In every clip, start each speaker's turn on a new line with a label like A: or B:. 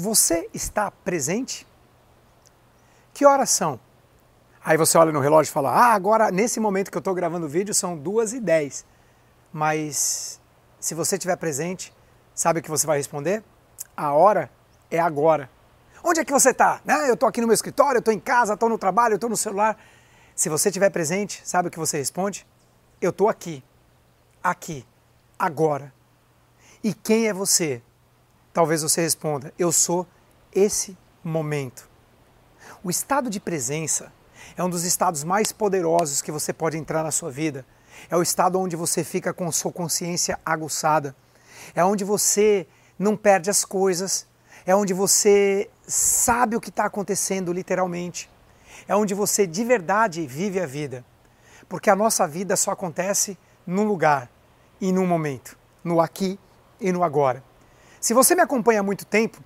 A: Você está presente? Que horas são? Aí você olha no relógio e fala: Ah, agora, nesse momento que eu estou gravando o vídeo, são duas e dez. Mas se você estiver presente, sabe o que você vai responder? A hora é agora. Onde é que você está? Ah, eu estou aqui no meu escritório, eu estou em casa, estou no trabalho, estou no celular. Se você estiver presente, sabe o que você responde? Eu estou aqui, aqui, agora. E quem é você? Talvez você responda: Eu sou esse momento. O estado de presença é um dos estados mais poderosos que você pode entrar na sua vida. É o estado onde você fica com sua consciência aguçada. É onde você não perde as coisas. É onde você sabe o que está acontecendo literalmente. É onde você de verdade vive a vida. Porque a nossa vida só acontece num lugar e num momento, no aqui e no agora. Se você me acompanha há muito tempo,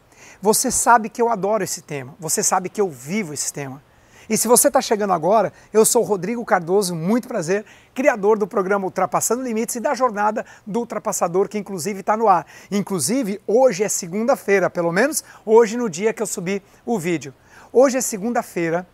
A: você sabe que eu adoro esse tema, você sabe que eu vivo esse tema. E se você está chegando agora, eu sou Rodrigo Cardoso, muito prazer, criador do programa Ultrapassando Limites e da jornada do Ultrapassador, que inclusive está no ar. Inclusive, hoje é segunda-feira, pelo menos hoje no dia que eu subi o vídeo. Hoje é segunda-feira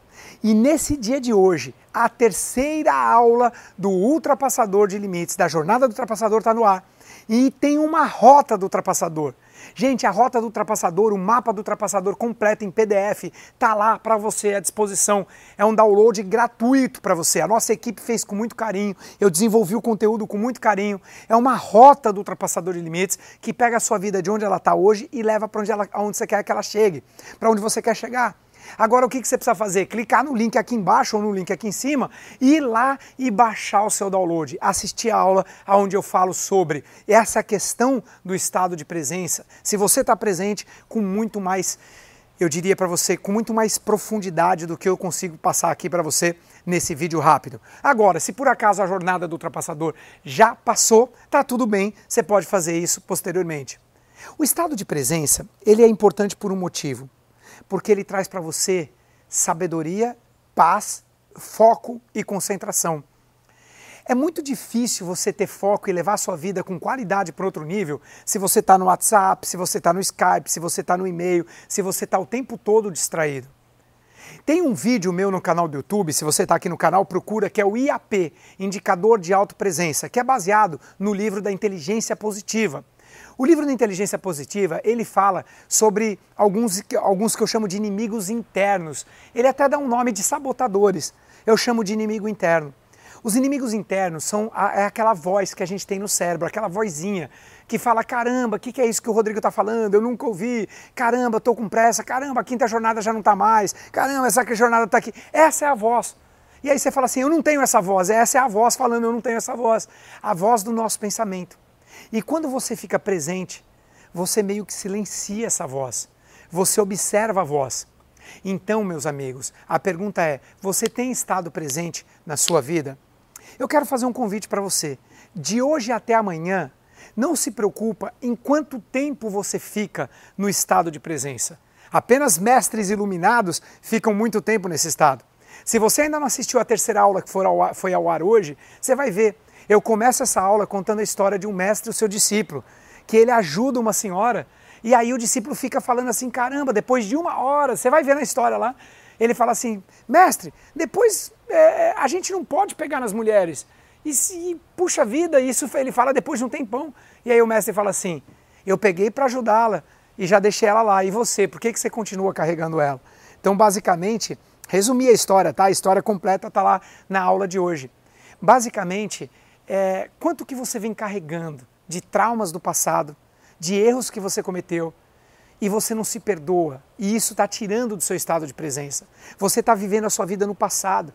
A: e nesse dia de hoje, a terceira aula do Ultrapassador de Limites, da jornada do Ultrapassador, está no ar. E tem uma rota do ultrapassador. Gente, a rota do ultrapassador, o mapa do ultrapassador completo em PDF, tá lá para você à disposição. É um download gratuito para você. A nossa equipe fez com muito carinho. Eu desenvolvi o conteúdo com muito carinho. É uma rota do ultrapassador de limites que pega a sua vida de onde ela está hoje e leva para onde, ela, onde você quer que ela chegue, para onde você quer chegar. Agora o que, você precisa fazer? Clicar no link aqui embaixo ou no link aqui em cima ir lá e baixar o seu download, assistir a aula onde eu falo sobre essa questão do estado de presença. Se você está presente com muito mais, eu diria para você, com muito mais profundidade do que eu consigo passar aqui para você nesse vídeo rápido. Agora, se por acaso a jornada do ultrapassador já passou, tá tudo bem, você pode fazer isso posteriormente. O estado de presença, ele é importante por um motivo porque ele traz para você sabedoria, paz, foco e concentração. É muito difícil você ter foco e levar sua vida com qualidade para outro nível se você está no WhatsApp, se você está no Skype, se você está no e-mail, se você está o tempo todo distraído. Tem um vídeo meu no canal do YouTube, se você está aqui no canal, procura, que é o IAP, Indicador de Autopresença, que é baseado no livro da inteligência positiva. O livro da inteligência positiva, ele fala sobre alguns, alguns que eu chamo de inimigos internos. Ele até dá um nome de sabotadores. Eu chamo de inimigo interno. Os inimigos internos são a, é aquela voz que a gente tem no cérebro, aquela vozinha que fala: caramba, o que, que é isso que o Rodrigo está falando? Eu nunca ouvi. Caramba, estou com pressa. Caramba, a quinta jornada já não está mais. Caramba, essa jornada está aqui. Essa é a voz. E aí você fala assim: eu não tenho essa voz. Essa é a voz falando: eu não tenho essa voz. A voz do nosso pensamento. E quando você fica presente, você meio que silencia essa voz. Você observa a voz. Então, meus amigos, a pergunta é: você tem estado presente na sua vida? Eu quero fazer um convite para você. De hoje até amanhã, não se preocupa em quanto tempo você fica no estado de presença. Apenas mestres iluminados ficam muito tempo nesse estado. Se você ainda não assistiu a terceira aula que foi ao ar hoje, você vai ver eu começo essa aula contando a história de um mestre e o seu discípulo, que ele ajuda uma senhora e aí o discípulo fica falando assim: caramba, depois de uma hora, você vai ver na história lá, ele fala assim: mestre, depois é, a gente não pode pegar nas mulheres. E se, puxa vida, isso ele fala depois de um tempão. E aí o mestre fala assim: eu peguei para ajudá-la e já deixei ela lá. E você, por que, que você continua carregando ela? Então, basicamente, resumi a história, tá? A história completa está lá na aula de hoje. Basicamente, é, quanto que você vem carregando de traumas do passado, de erros que você cometeu, e você não se perdoa, e isso está tirando do seu estado de presença. Você está vivendo a sua vida no passado.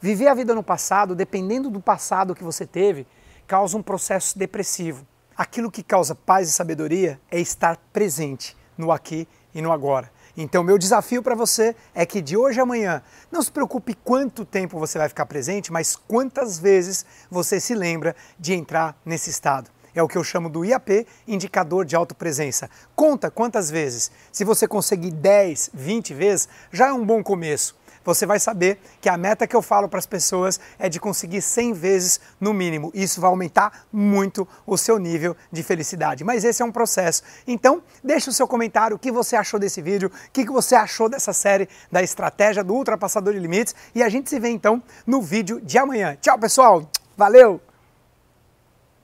A: Viver a vida no passado, dependendo do passado que você teve, causa um processo depressivo. Aquilo que causa paz e sabedoria é estar presente no aqui e no agora. Então, meu desafio para você é que de hoje a amanhã, não se preocupe quanto tempo você vai ficar presente, mas quantas vezes você se lembra de entrar nesse estado. É o que eu chamo do IAP, indicador de autopresença. Conta quantas vezes. Se você conseguir 10, 20 vezes, já é um bom começo. Você vai saber que a meta que eu falo para as pessoas é de conseguir 100 vezes no mínimo. Isso vai aumentar muito o seu nível de felicidade. Mas esse é um processo. Então, deixe o seu comentário, o que você achou desse vídeo, o que você achou dessa série da estratégia do ultrapassador de limites e a gente se vê então no vídeo de amanhã. Tchau, pessoal! Valeu!